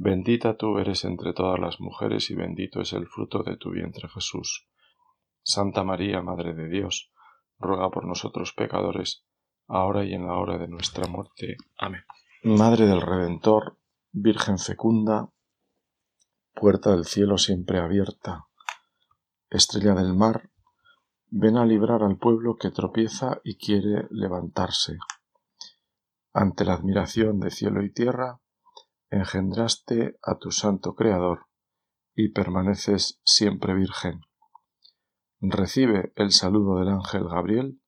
Bendita tú eres entre todas las mujeres y bendito es el fruto de tu vientre Jesús. Santa María, Madre de Dios, ruega por nosotros pecadores, ahora y en la hora de nuestra muerte. Amén. Madre del Redentor, Virgen fecunda, puerta del cielo siempre abierta, estrella del mar, ven a librar al pueblo que tropieza y quiere levantarse. Ante la admiración de cielo y tierra, engendraste a tu santo Creador y permaneces siempre virgen. Recibe el saludo del ángel Gabriel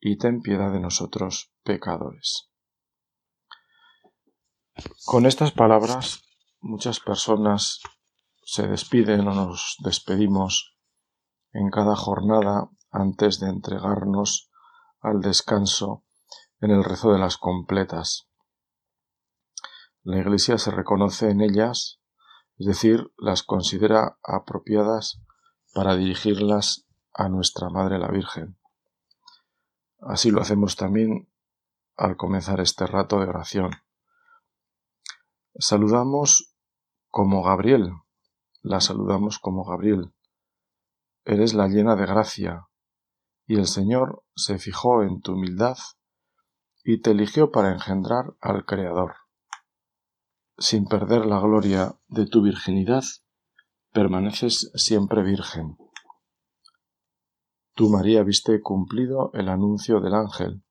y ten piedad de nosotros pecadores. Con estas palabras muchas personas se despiden o nos despedimos en cada jornada antes de entregarnos al descanso en el rezo de las completas. La Iglesia se reconoce en ellas, es decir, las considera apropiadas para dirigirlas a nuestra Madre la Virgen. Así lo hacemos también al comenzar este rato de oración. Saludamos como Gabriel, la saludamos como Gabriel. Eres la llena de gracia, y el Señor se fijó en tu humildad y te eligió para engendrar al Creador sin perder la gloria de tu virginidad, permaneces siempre virgen. Tú, María, viste cumplido el anuncio del ángel.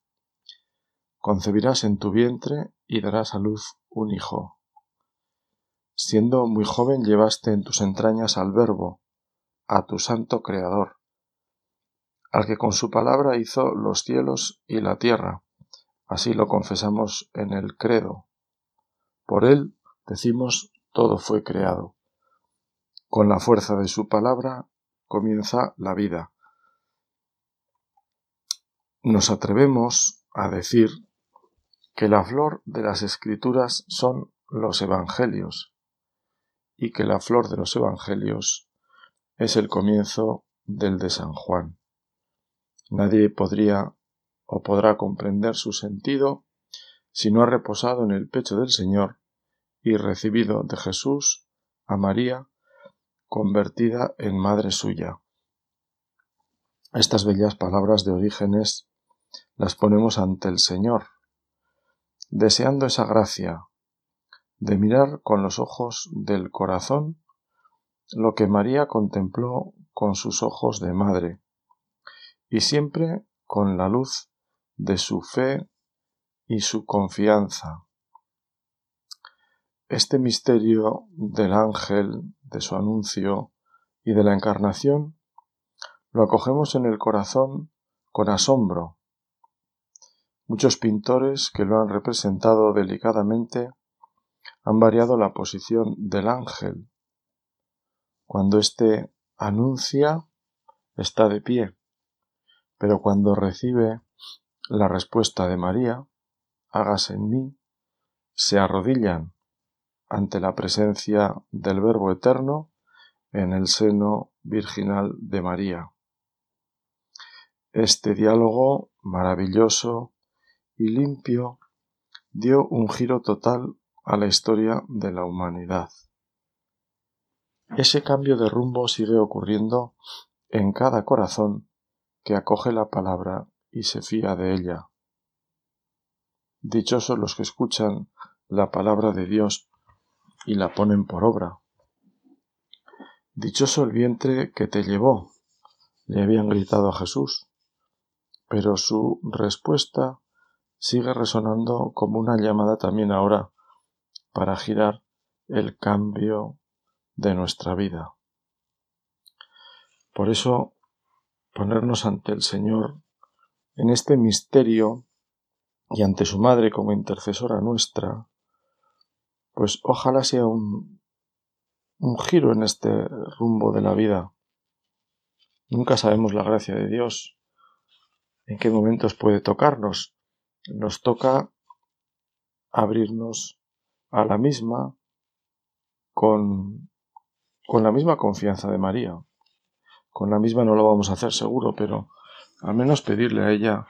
Concebirás en tu vientre y darás a luz un hijo. Siendo muy joven llevaste en tus entrañas al Verbo, a tu santo Creador, al que con su palabra hizo los cielos y la tierra. Así lo confesamos en el credo. Por él, decimos, todo fue creado. Con la fuerza de su palabra comienza la vida. Nos atrevemos a decir que la flor de las escrituras son los evangelios y que la flor de los evangelios es el comienzo del de San Juan. Nadie podría o podrá comprender su sentido si no ha reposado en el pecho del Señor y recibido de Jesús a María, convertida en madre suya. Estas bellas palabras de Orígenes las ponemos ante el Señor, deseando esa gracia de mirar con los ojos del corazón lo que María contempló con sus ojos de madre, y siempre con la luz de su fe y su confianza. Este misterio del ángel, de su anuncio y de la encarnación lo acogemos en el corazón con asombro. Muchos pintores que lo han representado delicadamente han variado la posición del ángel. Cuando éste anuncia, está de pie, pero cuando recibe la respuesta de María, hágase en mí, se arrodillan ante la presencia del Verbo Eterno en el seno virginal de María. Este diálogo maravilloso y limpio dio un giro total a la historia de la humanidad. Ese cambio de rumbo sigue ocurriendo en cada corazón que acoge la palabra y se fía de ella. Dichosos los que escuchan la palabra de Dios y la ponen por obra. Dichoso el vientre que te llevó, le habían gritado a Jesús, pero su respuesta sigue resonando como una llamada también ahora para girar el cambio de nuestra vida. Por eso, ponernos ante el Señor en este misterio y ante su Madre como intercesora nuestra, pues ojalá sea un, un giro en este rumbo de la vida. Nunca sabemos la gracia de Dios, en qué momentos puede tocarnos. Nos toca abrirnos a la misma con, con la misma confianza de María. Con la misma no lo vamos a hacer seguro, pero al menos pedirle a ella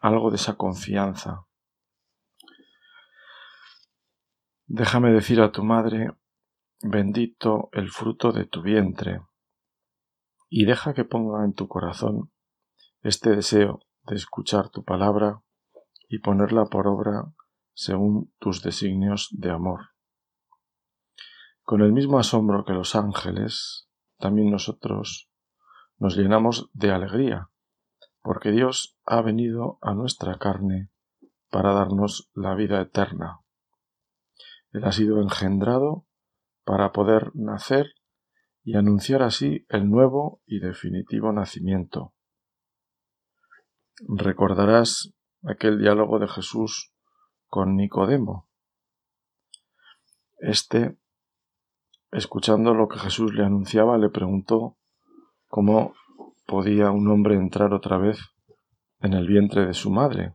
algo de esa confianza. Déjame decir a tu madre, bendito el fruto de tu vientre, y deja que ponga en tu corazón este deseo de escuchar tu palabra y ponerla por obra según tus designios de amor. Con el mismo asombro que los ángeles, también nosotros nos llenamos de alegría, porque Dios ha venido a nuestra carne para darnos la vida eterna. Él ha sido engendrado para poder nacer y anunciar así el nuevo y definitivo nacimiento. Recordarás aquel diálogo de Jesús con Nicodemo. Este, escuchando lo que Jesús le anunciaba, le preguntó cómo podía un hombre entrar otra vez en el vientre de su madre.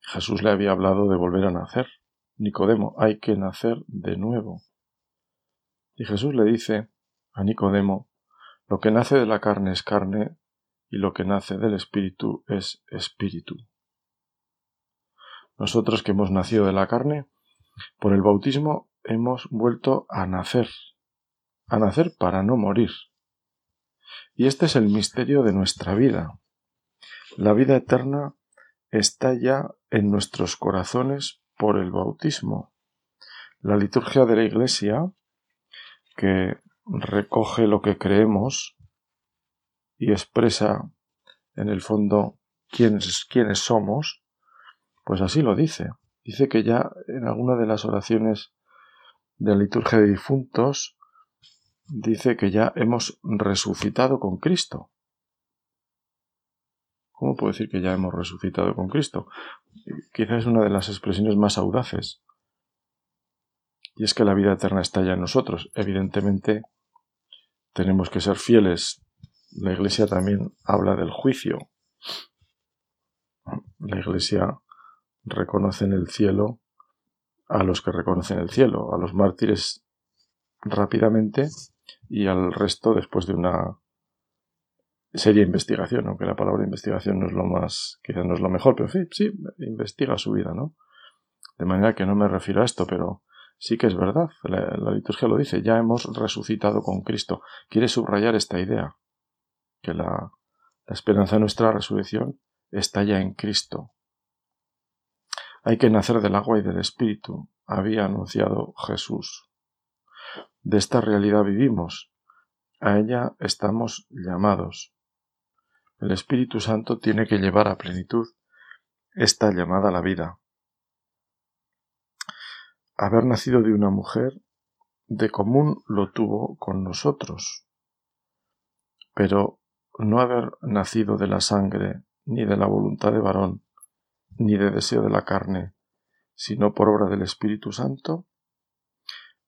Jesús le había hablado de volver a nacer. Nicodemo, hay que nacer de nuevo. Y Jesús le dice a Nicodemo, lo que nace de la carne es carne y lo que nace del espíritu es espíritu. Nosotros que hemos nacido de la carne, por el bautismo hemos vuelto a nacer, a nacer para no morir. Y este es el misterio de nuestra vida. La vida eterna está ya en nuestros corazones por el bautismo. La liturgia de la Iglesia, que recoge lo que creemos y expresa en el fondo quiénes, quiénes somos, pues así lo dice. Dice que ya en alguna de las oraciones de la liturgia de difuntos dice que ya hemos resucitado con Cristo. ¿Cómo puedo decir que ya hemos resucitado con Cristo? Quizás es una de las expresiones más audaces. Y es que la vida eterna está ya en nosotros. Evidentemente, tenemos que ser fieles. La Iglesia también habla del juicio. La Iglesia reconoce en el cielo a los que reconocen el cielo, a los mártires rápidamente y al resto después de una seria investigación, aunque la palabra investigación no es lo más, quizás no es lo mejor, pero sí, investiga su vida, ¿no? De manera que no me refiero a esto, pero sí que es verdad, la, liturgia lo dice, ya hemos resucitado con Cristo. Quiere subrayar esta idea, que la, la esperanza de nuestra resurrección está ya en Cristo. Hay que nacer del agua y del Espíritu, había anunciado Jesús. De esta realidad vivimos, a ella estamos llamados. El Espíritu Santo tiene que llevar a plenitud esta llamada a la vida. Haber nacido de una mujer de común lo tuvo con nosotros, pero no haber nacido de la sangre ni de la voluntad de varón, ni de deseo de la carne, sino por obra del Espíritu Santo,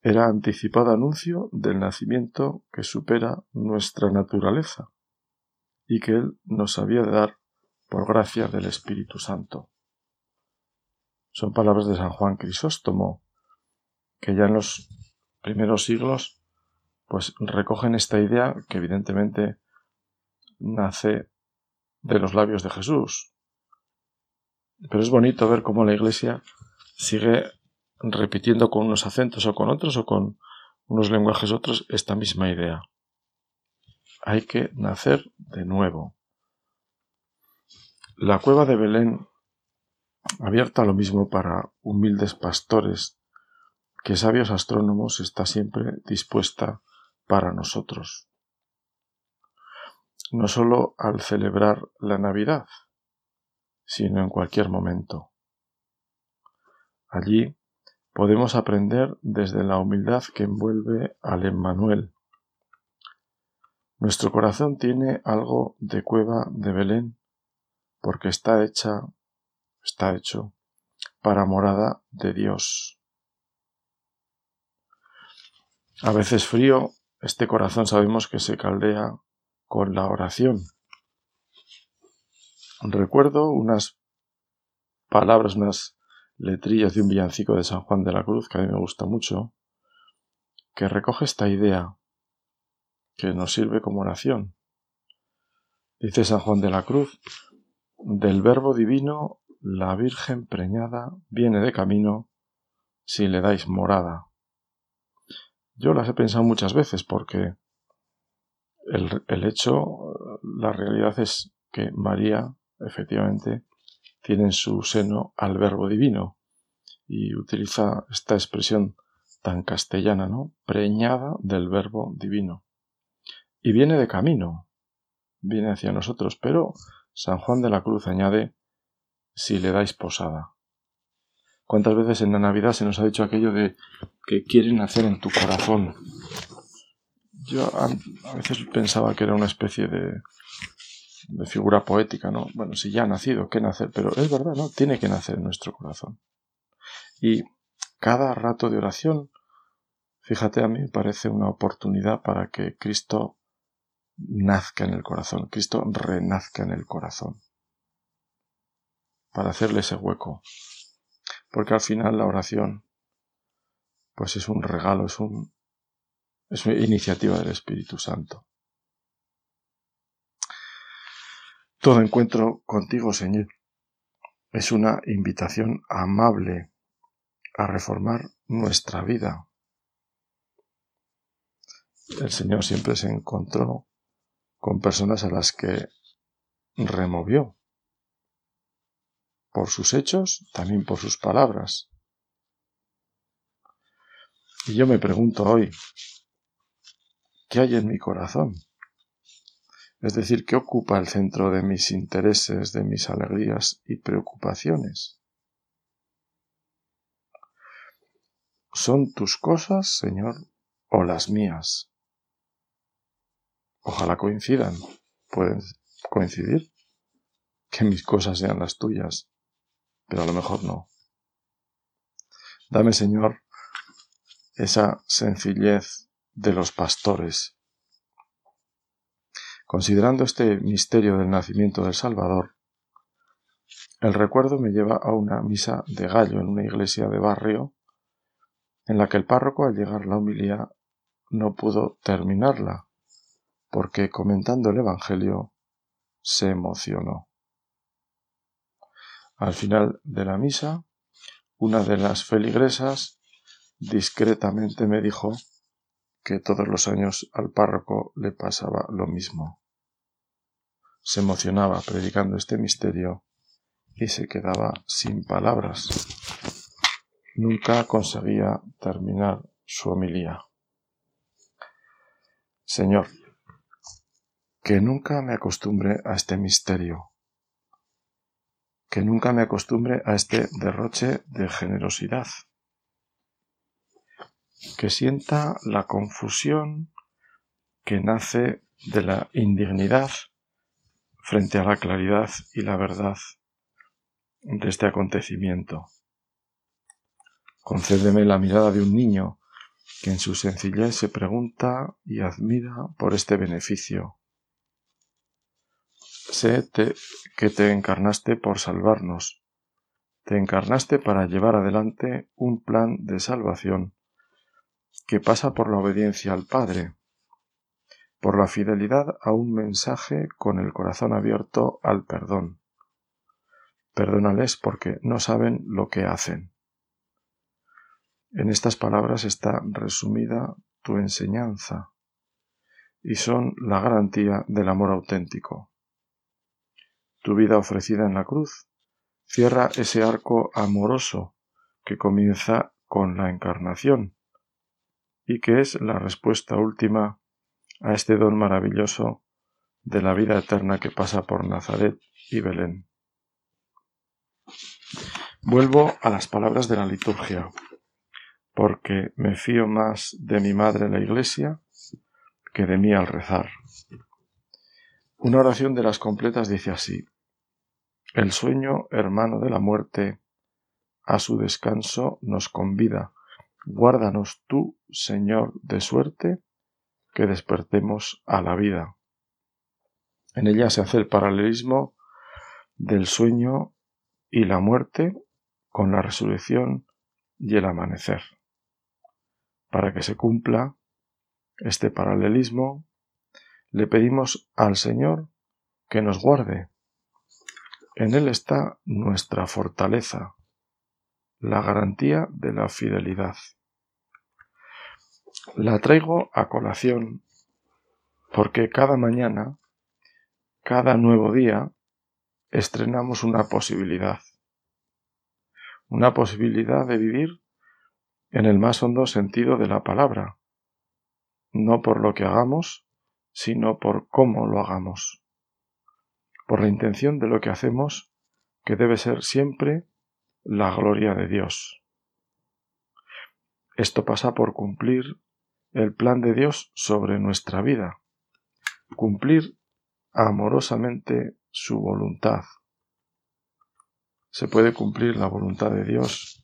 era anticipado anuncio del nacimiento que supera nuestra naturaleza y que Él nos había de dar por gracia del Espíritu Santo. Son palabras de San Juan Crisóstomo, que ya en los primeros siglos pues recogen esta idea que evidentemente nace de los labios de Jesús. Pero es bonito ver cómo la Iglesia sigue repitiendo con unos acentos o con otros o con unos lenguajes otros esta misma idea hay que nacer de nuevo. La cueva de Belén, abierta lo mismo para humildes pastores que sabios astrónomos, está siempre dispuesta para nosotros. No sólo al celebrar la Navidad, sino en cualquier momento. Allí podemos aprender desde la humildad que envuelve al Emmanuel. Nuestro corazón tiene algo de cueva de Belén, porque está hecha, está hecho para morada de Dios. A veces frío, este corazón sabemos que se caldea con la oración. Recuerdo unas palabras, unas letrillas de un villancico de San Juan de la Cruz que a mí me gusta mucho, que recoge esta idea que nos sirve como oración. Dice San Juan de la Cruz, del Verbo Divino la Virgen preñada viene de camino si le dais morada. Yo las he pensado muchas veces porque el, el hecho, la realidad es que María, efectivamente, tiene en su seno al Verbo Divino y utiliza esta expresión tan castellana, ¿no? Preñada del Verbo Divino. Y viene de camino, viene hacia nosotros, pero San Juan de la Cruz añade si le dais posada. ¿Cuántas veces en la Navidad se nos ha dicho aquello de que quieren nacer en tu corazón? Yo a, veces pensaba que era una especie de, de figura poética, ¿no? Bueno, si ya ha nacido, ¿qué nacer? Pero es verdad, ¿no? Tiene que nacer en nuestro corazón. Y cada rato de oración, fíjate, a mí parece una oportunidad para que Cristo nazca en el corazón, Cristo renazca en el corazón para hacerle ese hueco. Porque al final la oración, pues es un regalo, es un, es una iniciativa del Espíritu Santo. Todo encuentro contigo, Señor, es una invitación amable a reformar nuestra vida. El Señor siempre se encontró con personas a las que removió por sus hechos, también por sus palabras. Y yo me pregunto hoy, ¿qué hay en mi corazón? Es decir, ¿qué ocupa el centro de mis intereses, de mis alegrías y preocupaciones? ¿Son tus cosas, Señor, o las mías? Ojalá coincidan. ¿Pueden coincidir? Que mis cosas sean las tuyas pero a lo mejor no. Dame, Señor, esa sencillez de los pastores. Considerando este misterio del nacimiento del Salvador, el recuerdo me lleva a una misa de gallo en una iglesia de barrio, en la que el párroco al llegar la homilía no pudo terminarla, porque comentando el Evangelio se emocionó. Al final de la misa, una de las feligresas discretamente me dijo que todos los años al párroco le pasaba lo mismo. Se emocionaba predicando este misterio y se quedaba sin palabras. Nunca conseguía terminar su homilía. Señor, que nunca me acostumbre a este misterio que nunca me acostumbre a este derroche de generosidad, que sienta la confusión que nace de la indignidad frente a la claridad y la verdad de este acontecimiento. Concédeme la mirada de un niño que en su sencillez se pregunta y admira por este beneficio sé que te encarnaste por salvarnos. Te encarnaste para llevar adelante un plan de salvación que pasa por la obediencia al Padre, por la fidelidad a un mensaje con el corazón abierto al perdón. Perdónales porque no saben lo que hacen. En estas palabras está resumida tu enseñanza y son la garantía del amor auténtico tu vida ofrecida en la cruz. Cierra ese arco amoroso que comienza con la encarnación y que es la respuesta última a este don maravilloso de la vida eterna que pasa por Nazaret y Belén. Vuelvo a las palabras de la liturgia, porque me fío más de mi madre la Iglesia que de mí al rezar. Una oración de las completas dice así, El sueño, hermano de la muerte, a su descanso nos convida. Guárdanos tú, Señor, de suerte, que despertemos a la vida. En ella se hace el paralelismo del sueño y la muerte con la resurrección y el amanecer. Para que se cumpla este paralelismo, le pedimos al Señor que nos guarde. En Él está nuestra fortaleza, la garantía de la fidelidad. La traigo a colación porque cada mañana, cada nuevo día, estrenamos una posibilidad. Una posibilidad de vivir en el más hondo sentido de la palabra, no por lo que hagamos, sino por cómo lo hagamos, por la intención de lo que hacemos, que debe ser siempre la gloria de Dios. Esto pasa por cumplir el plan de Dios sobre nuestra vida, cumplir amorosamente su voluntad. Se puede cumplir la voluntad de Dios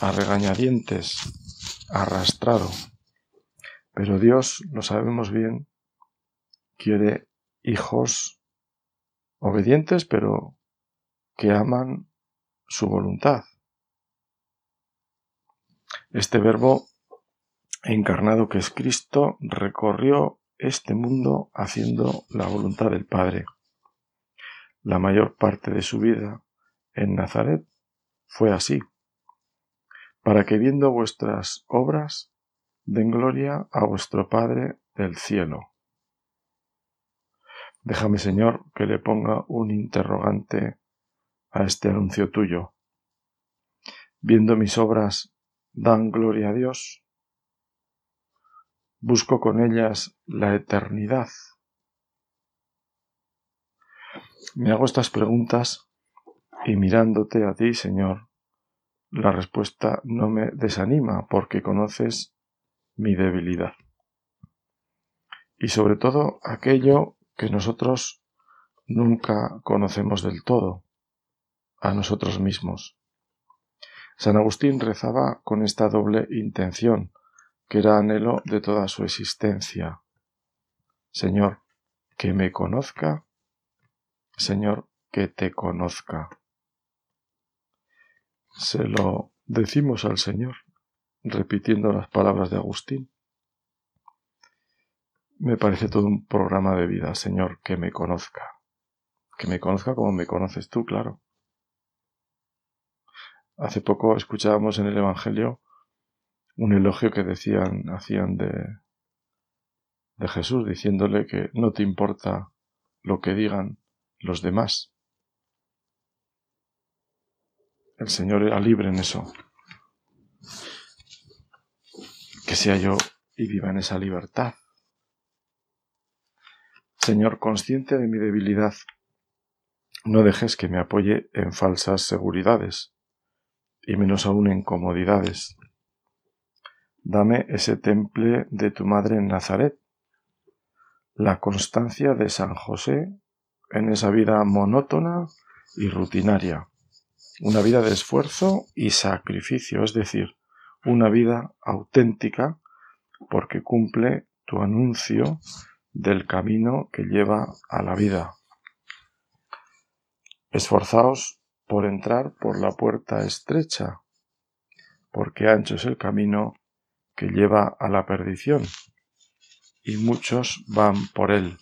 a regañadientes, arrastrado, pero Dios, lo sabemos bien, quiere hijos obedientes, pero que aman su voluntad. Este verbo encarnado que es Cristo recorrió este mundo haciendo la voluntad del Padre. La mayor parte de su vida en Nazaret fue así, para que viendo vuestras obras den gloria a vuestro Padre del cielo. Déjame, Señor, que le ponga un interrogante a este anuncio tuyo. Viendo mis obras, dan gloria a Dios. Busco con ellas la eternidad. Me hago estas preguntas y mirándote a ti, Señor, la respuesta no me desanima porque conoces mi debilidad. Y sobre todo aquello que nosotros nunca conocemos del todo, a nosotros mismos. San Agustín rezaba con esta doble intención, que era anhelo de toda su existencia. Señor, que me conozca, Señor, que te conozca. Se lo decimos al Señor, repitiendo las palabras de Agustín. Me parece todo un programa de vida, Señor, que me conozca. Que me conozca como me conoces tú, claro. Hace poco escuchábamos en el Evangelio un elogio que decían, hacían de, de Jesús, diciéndole que no te importa lo que digan los demás. El Señor era libre en eso. Que sea yo y viva en esa libertad. Señor, consciente de mi debilidad, no dejes que me apoye en falsas seguridades y menos aún en comodidades. Dame ese temple de tu madre en Nazaret, la constancia de San José en esa vida monótona y rutinaria, una vida de esfuerzo y sacrificio, es decir, una vida auténtica porque cumple tu anuncio del camino que lleva a la vida. Esforzaos por entrar por la puerta estrecha, porque ancho es el camino que lleva a la perdición, y muchos van por él.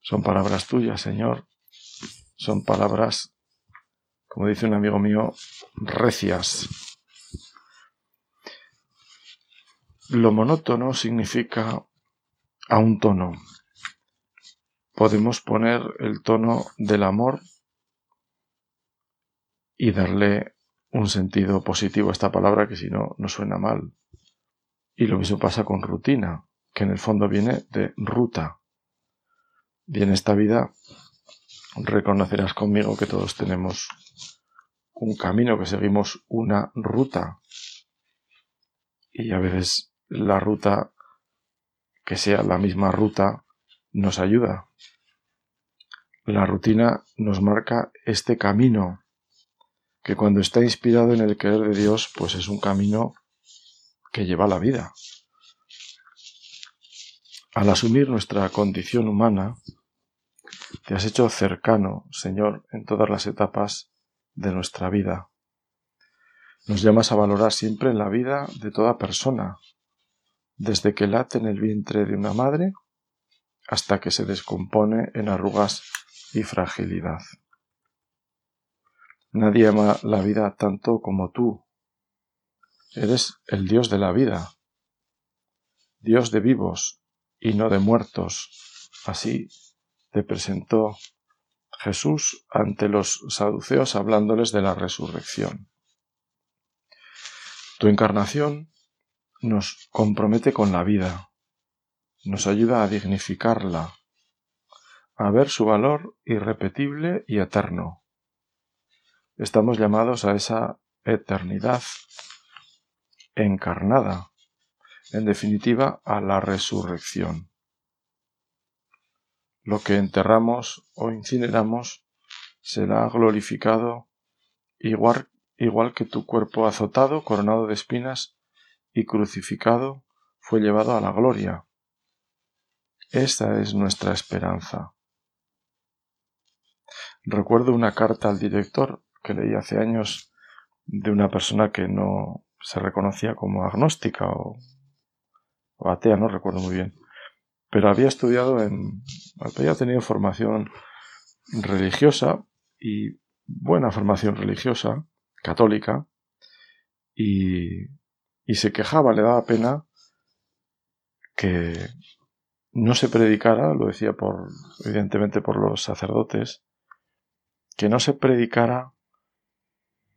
Son palabras tuyas, Señor, son palabras, como dice un amigo mío, recias. Lo monótono significa a un tono. Podemos poner el tono del amor y darle un sentido positivo a esta palabra que si no, no suena mal. Y lo mismo pasa con rutina, que en el fondo viene de ruta. Y en esta vida reconocerás conmigo que todos tenemos un camino, que seguimos una ruta. Y a veces la ruta, que sea la misma ruta, nos ayuda. La rutina nos marca este camino que cuando está inspirado en el querer de Dios, pues es un camino que lleva a la vida. Al asumir nuestra condición humana, te has hecho cercano, Señor, en todas las etapas de nuestra vida. Nos llamas a valorar siempre la vida de toda persona, desde que late en el vientre de una madre hasta que se descompone en arrugas y fragilidad. Nadie ama la vida tanto como tú. Eres el Dios de la vida, Dios de vivos y no de muertos. Así te presentó Jesús ante los saduceos hablándoles de la resurrección. Tu encarnación nos compromete con la vida, nos ayuda a dignificarla, a ver su valor irrepetible y eterno estamos llamados a esa eternidad encarnada, en definitiva a la resurrección. Lo que enterramos o incineramos será glorificado igual, igual que tu cuerpo azotado, coronado de espinas y crucificado, fue llevado a la gloria. Esta es nuestra esperanza. Recuerdo una carta al director que leí hace años de una persona que no se reconocía como agnóstica o, atea, no recuerdo muy bien, pero había estudiado en, había tenido formación religiosa y buena formación religiosa, católica, y, y se quejaba, le daba pena que no se predicara, lo decía por, evidentemente por los sacerdotes, que no se predicara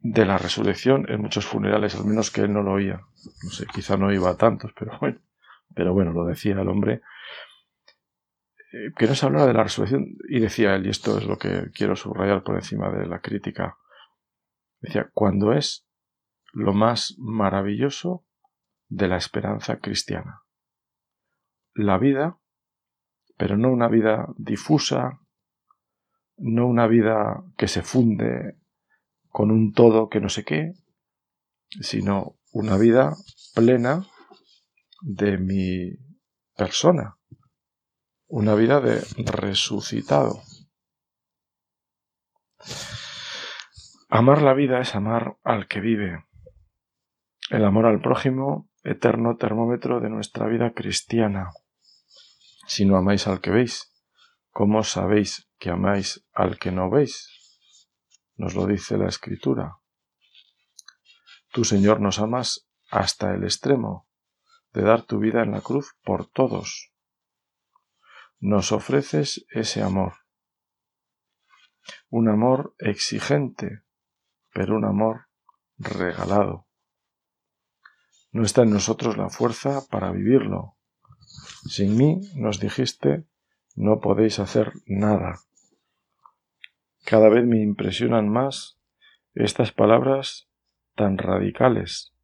de la resurrección en muchos funerales, al menos que él no lo oía. No sé, quizá no iba a tantos, pero bueno, pero bueno, lo decía el hombre. Eh, que no se hablaba de la resurrección, y decía él, y esto es lo que quiero subrayar por encima de la crítica, decía, cuando es lo más maravilloso de la esperanza cristiana. La vida, pero no una vida difusa, no una vida que se funde con un todo que no sé qué, sino una vida plena de mi persona, una vida de resucitado. Amar la vida es amar al que vive. El amor al prójimo, eterno termómetro de nuestra vida cristiana. Si no amáis al que veis, ¿cómo sabéis que amáis al que no veis? Nos lo dice la Escritura. Tú, Señor, nos amas hasta el extremo de dar tu vida en la cruz por todos. Nos ofreces ese amor. Un amor exigente, pero un amor regalado. No está en nosotros la fuerza para vivirlo. Sin mí, nos dijiste, no podéis hacer nada. Cada vez me impresionan más estas palabras tan radicales.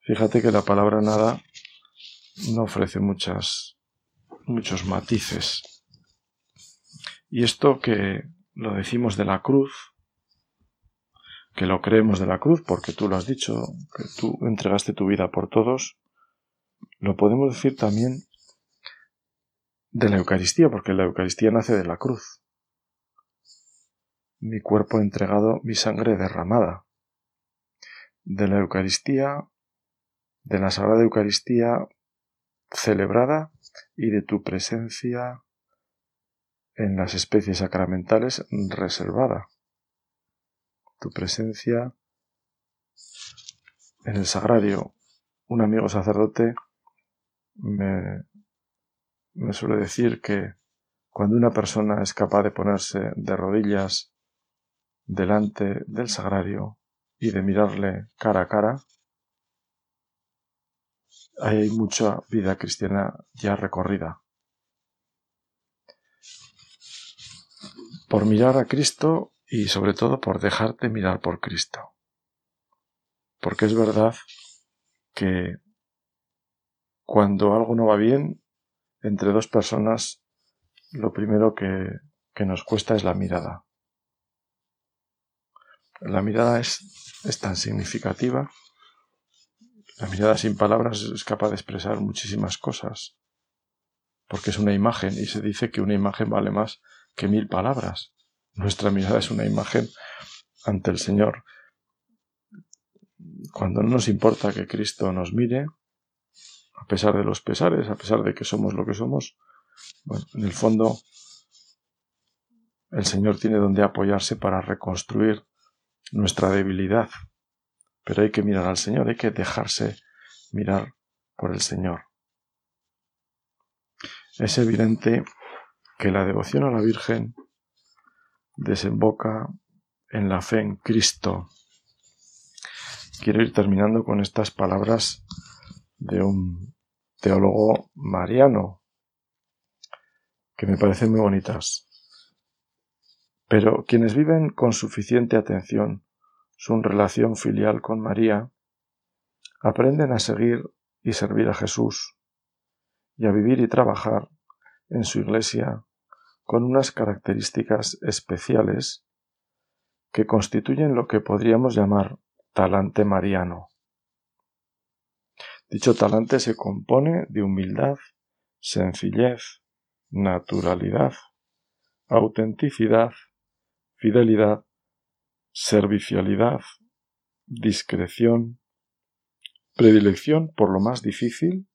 Fíjate que la palabra nada no ofrece muchas, muchos matices. Y esto que lo decimos de la cruz, que lo creemos de la cruz, porque tú lo has dicho, que tú entregaste tu vida por todos, lo podemos decir también de la Eucaristía, porque la Eucaristía nace de la cruz mi cuerpo entregado, mi sangre derramada. De la Eucaristía, de la Sagrada Eucaristía celebrada y de tu presencia en las especies sacramentales reservada. Tu presencia en el sagrario. Un amigo sacerdote me, me suele decir que cuando una persona es capaz de ponerse de rodillas delante del sagrario y de mirarle cara a cara, hay mucha vida cristiana ya recorrida. Por mirar a Cristo y sobre todo por dejarte mirar por Cristo. Porque es verdad que cuando algo no va bien, entre dos personas, lo primero que, que nos cuesta es la mirada. La mirada es, tan significativa. La mirada sin palabras es capaz de expresar muchísimas cosas. Porque es una imagen y se dice que una imagen vale más que mil palabras. Nuestra mirada es una imagen ante el Señor. Cuando no nos importa que Cristo nos mire, a pesar de los pesares, a pesar de que somos lo que somos, en el fondo el Señor tiene donde apoyarse para reconstruir nuestra debilidad. Pero hay que mirar al Señor, hay que dejarse mirar por el Señor. Es evidente que la devoción a la Virgen desemboca en la fe en Cristo. Quiero ir terminando con estas palabras de un teólogo mariano que me parecen muy bonitas. Pero quienes viven con suficiente atención su relación filial con María, aprenden a seguir y servir a Jesús y a vivir y trabajar en su iglesia con unas características especiales que constituyen lo que podríamos llamar talante mariano. Dicho talante se compone de humildad, sencillez, naturalidad, autenticidad, fidelidad, servicialidad, discreción, predilección por lo más difícil,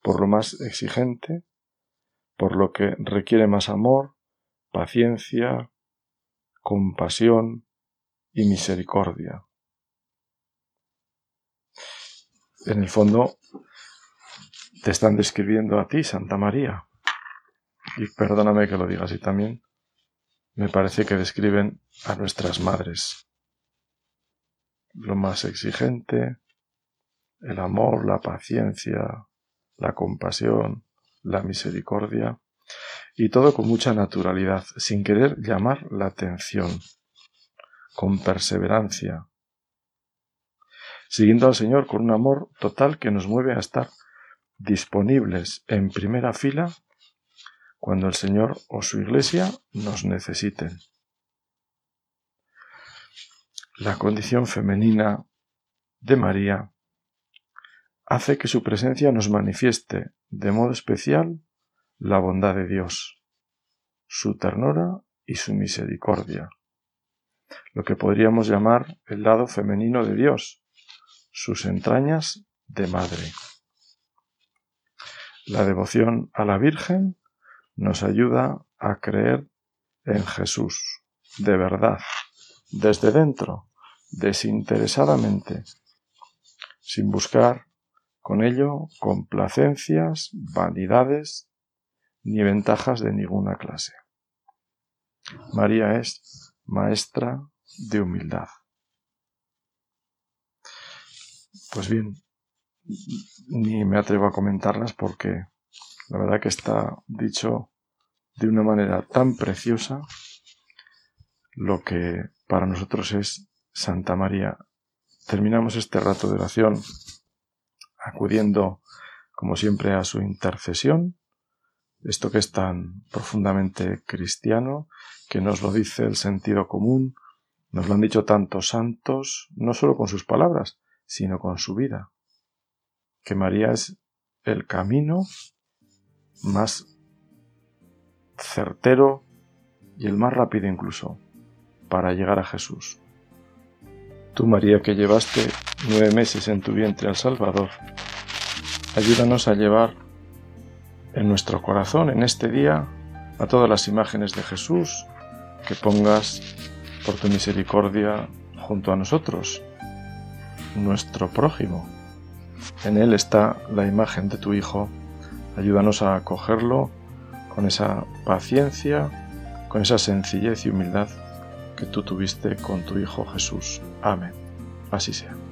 por lo más exigente, por lo que requiere más amor, paciencia, compasión y misericordia. En el fondo, te están describiendo a ti, Santa María. Y perdóname que lo diga así también, me parece que describen a nuestras madres. Lo más exigente, el amor, la paciencia, la compasión, la misericordia, y todo con mucha naturalidad, sin querer llamar la atención, con perseverancia, siguiendo al Señor con un amor total que nos mueve a estar disponibles en primera fila cuando el Señor o su Iglesia nos necesiten. La condición femenina de María hace que su presencia nos manifieste de modo especial la bondad de Dios, su ternura y su misericordia, lo que podríamos llamar el lado femenino de Dios, sus entrañas de madre. La devoción a la Virgen nos ayuda a creer en Jesús, de verdad, desde dentro, desinteresadamente, sin buscar con ello complacencias, vanidades ni ventajas de ninguna clase. María es maestra de humildad. Pues bien, ni me atrevo a comentarlas porque la verdad que está dicho de una manera tan preciosa lo que para nosotros es Santa María. Terminamos este rato de oración acudiendo, como siempre, a su intercesión, esto que es tan profundamente cristiano, que nos lo dice el sentido común, nos lo han dicho tantos santos, no solo con sus palabras, sino con su vida, que María es el camino más certero y el más rápido incluso para llegar a Jesús. Tú, María, que llevaste nueve meses en tu vientre al Salvador, ayúdanos a llevar en nuestro corazón, en este día, a todas las imágenes de Jesús que pongas por tu misericordia junto a nosotros, nuestro prójimo. En él está la imagen de tu Hijo. Ayúdanos a acogerlo con esa paciencia, con esa sencillez y humildad que tú tuviste con tu Hijo Jesús. Amén. Así sea.